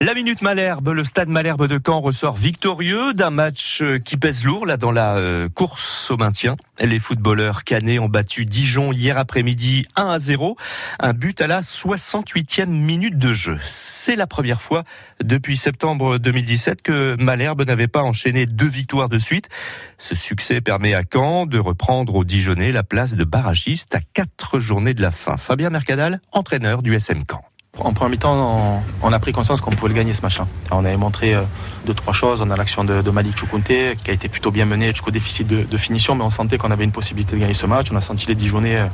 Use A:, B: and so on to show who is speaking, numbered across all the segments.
A: La minute Malherbe, le stade Malherbe de Caen ressort victorieux d'un match euh, qui pèse lourd là dans la euh, course au maintien. Les footballeurs canets ont battu Dijon hier après-midi 1 à 0, un but à la 68e minute de jeu. C'est la première fois depuis septembre 2017 que Malherbe n'avait pas enchaîné deux victoires de suite. Ce succès permet à Caen de reprendre au Dijonais la place de barragiste à quatre journées de la fin. Fabien Mercadal, entraîneur du SM Caen.
B: En premier mi-temps, on, a pris conscience qu'on pouvait le gagner ce match-là. On avait montré euh, deux, trois choses. On a l'action de, Malik Choukounte qui a été plutôt bien menée jusqu'au déficit de, finition, mais on sentait qu'on avait une possibilité de gagner ce match. On a senti les Dijonais, euh,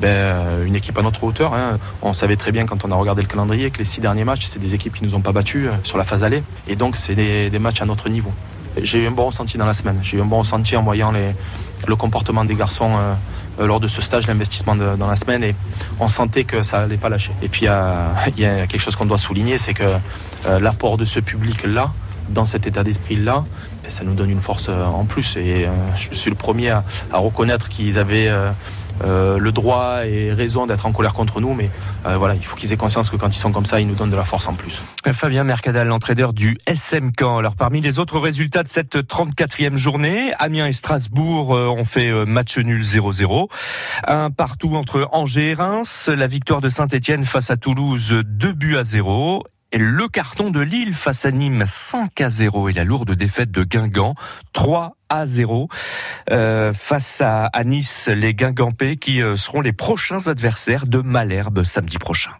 B: ben, euh, une équipe à notre hauteur. Hein. On savait très bien quand on a regardé le calendrier que les six derniers matchs, c'est des équipes qui ne nous ont pas battus sur la phase allée. Et donc, c'est des, matchs à notre niveau. J'ai eu un bon ressenti dans la semaine. J'ai eu un bon ressenti en voyant le comportement des garçons euh, lors de ce stage d'investissement dans la semaine et on sentait que ça n'allait pas lâcher. Et puis il y a quelque chose qu'on doit souligner, c'est que euh, l'apport de ce public-là, dans cet état d'esprit-là, ben, ça nous donne une force euh, en plus. Et je suis le premier à, reconnaître qu'ils avaient euh, le droit et raison d'être en colère contre nous, mais euh, voilà, il faut qu'ils aient conscience que quand ils sont comme ça, ils nous donnent de la force en plus.
A: Fabien Mercadal, l'entraîneur du SM Caen. Alors parmi les autres résultats de cette 34e journée, Amiens et Strasbourg euh, ont fait match nul 0-0. Un partout entre Angers et Reims, la victoire de Saint-Etienne face à Toulouse 2 buts à 0 le carton de Lille face à Nîmes 5 à 0 et la lourde défaite de Guingamp 3 à 0 euh, face à, à Nice, les Guingampais qui euh, seront les prochains adversaires de Malherbe samedi prochain.